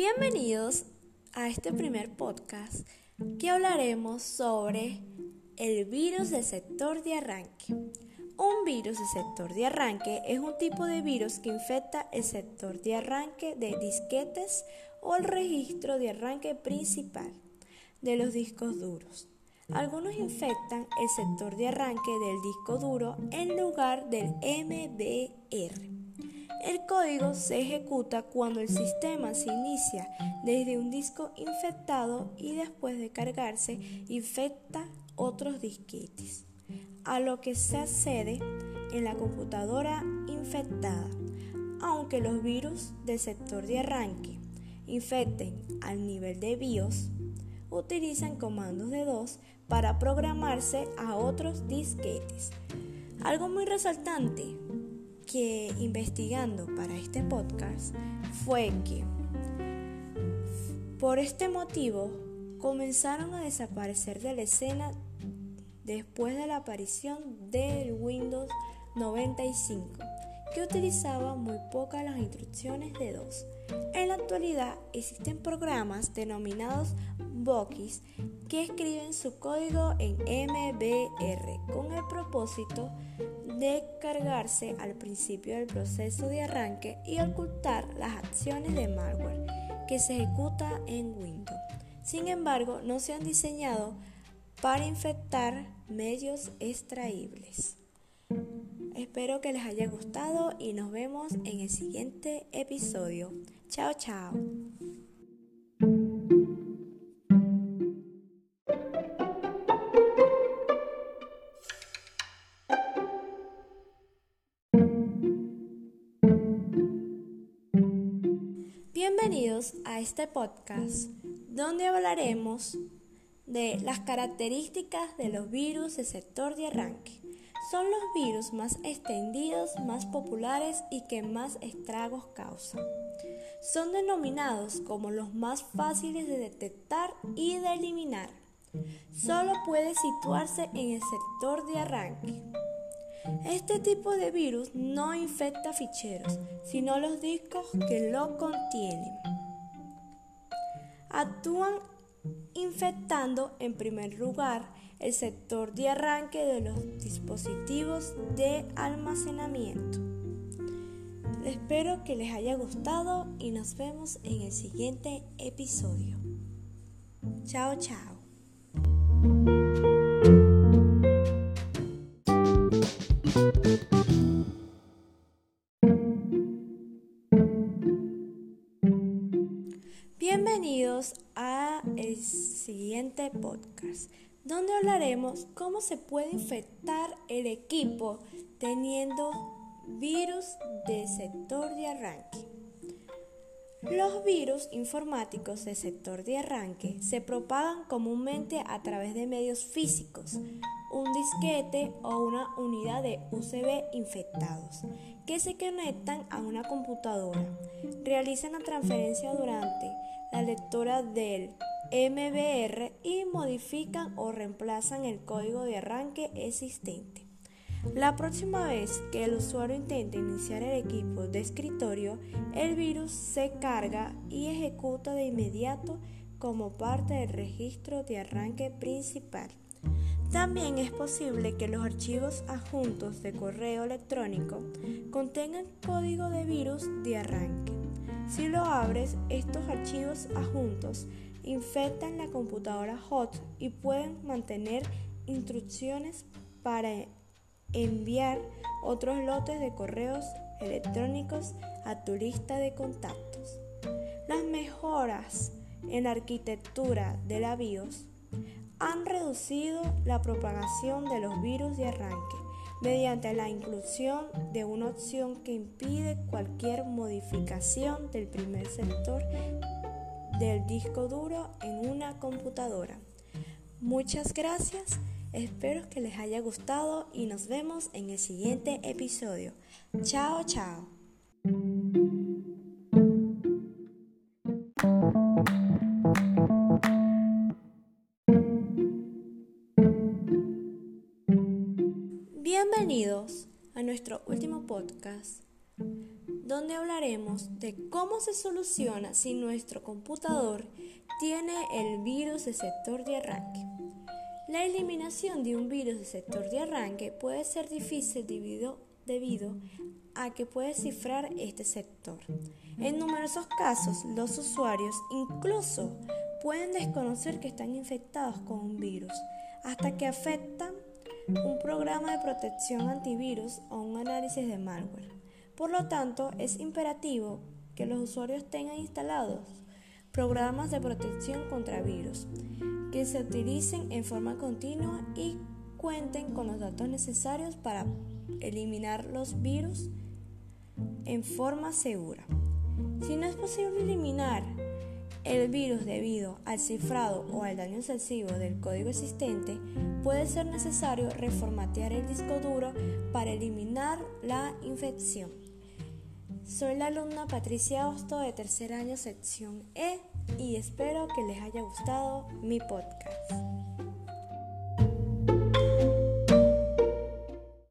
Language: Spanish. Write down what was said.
Bienvenidos a este primer podcast que hablaremos sobre el virus del sector de arranque. Un virus del sector de arranque es un tipo de virus que infecta el sector de arranque de disquetes o el registro de arranque principal de los discos duros. Algunos infectan el sector de arranque del disco duro en lugar del MBR. El código se ejecuta cuando el sistema se inicia desde un disco infectado y después de cargarse infecta otros disquetes, a lo que se accede en la computadora infectada. Aunque los virus del sector de arranque infecten al nivel de BIOS, utilizan comandos de DOS para programarse a otros disquetes. Algo muy resaltante que investigando para este podcast fue que por este motivo comenzaron a desaparecer de la escena después de la aparición del Windows 95, que utilizaba muy pocas las instrucciones de DOS. En la actualidad existen programas denominados Bokis que escriben su código en MBR con el propósito de cargarse al principio del proceso de arranque y ocultar las acciones de malware que se ejecuta en Windows. Sin embargo, no se han diseñado para infectar medios extraíbles. Espero que les haya gustado y nos vemos en el siguiente episodio. Chao, chao. Bienvenidos a este podcast donde hablaremos de las características de los virus del sector de arranque. Son los virus más extendidos, más populares y que más estragos causan. Son denominados como los más fáciles de detectar y de eliminar. Solo puede situarse en el sector de arranque. Este tipo de virus no infecta ficheros, sino los discos que lo contienen. Actúan infectando en primer lugar el sector de arranque de los dispositivos de almacenamiento. Espero que les haya gustado y nos vemos en el siguiente episodio. Chao, chao. Bienvenidos a el siguiente podcast, donde hablaremos cómo se puede infectar el equipo teniendo virus de sector de arranque. Los virus informáticos de sector de arranque se propagan comúnmente a través de medios físicos, un disquete o una unidad de USB infectados que se conectan a una computadora. Realizan la transferencia durante la lectura del MBR y modifican o reemplazan el código de arranque existente. La próxima vez que el usuario intente iniciar el equipo de escritorio, el virus se carga y ejecuta de inmediato como parte del registro de arranque principal. También es posible que los archivos adjuntos de correo electrónico contengan código de virus de arranque. Si lo abres, estos archivos adjuntos infectan la computadora hot y pueden mantener instrucciones para enviar otros lotes de correos electrónicos a tu lista de contactos. Las mejoras en la arquitectura de la BIOS han reducido la propagación de los virus de arranque mediante la inclusión de una opción que impide cualquier modificación del primer sector del disco duro en una computadora. Muchas gracias, espero que les haya gustado y nos vemos en el siguiente episodio. Chao, chao. Bienvenidos a nuestro último podcast donde hablaremos de cómo se soluciona si nuestro computador tiene el virus de sector de arranque. La eliminación de un virus de sector de arranque puede ser difícil debido, debido a que puede cifrar este sector. En numerosos casos, los usuarios incluso pueden desconocer que están infectados con un virus hasta que afectan un programa de protección antivirus o un análisis de malware. Por lo tanto, es imperativo que los usuarios tengan instalados programas de protección contra virus que se utilicen en forma continua y cuenten con los datos necesarios para eliminar los virus en forma segura. Si no es posible eliminar el virus debido al cifrado o al daño excesivo del código existente, puede ser necesario reformatear el disco duro para eliminar la infección. Soy la alumna Patricia Hosto de tercer año sección E y espero que les haya gustado mi podcast.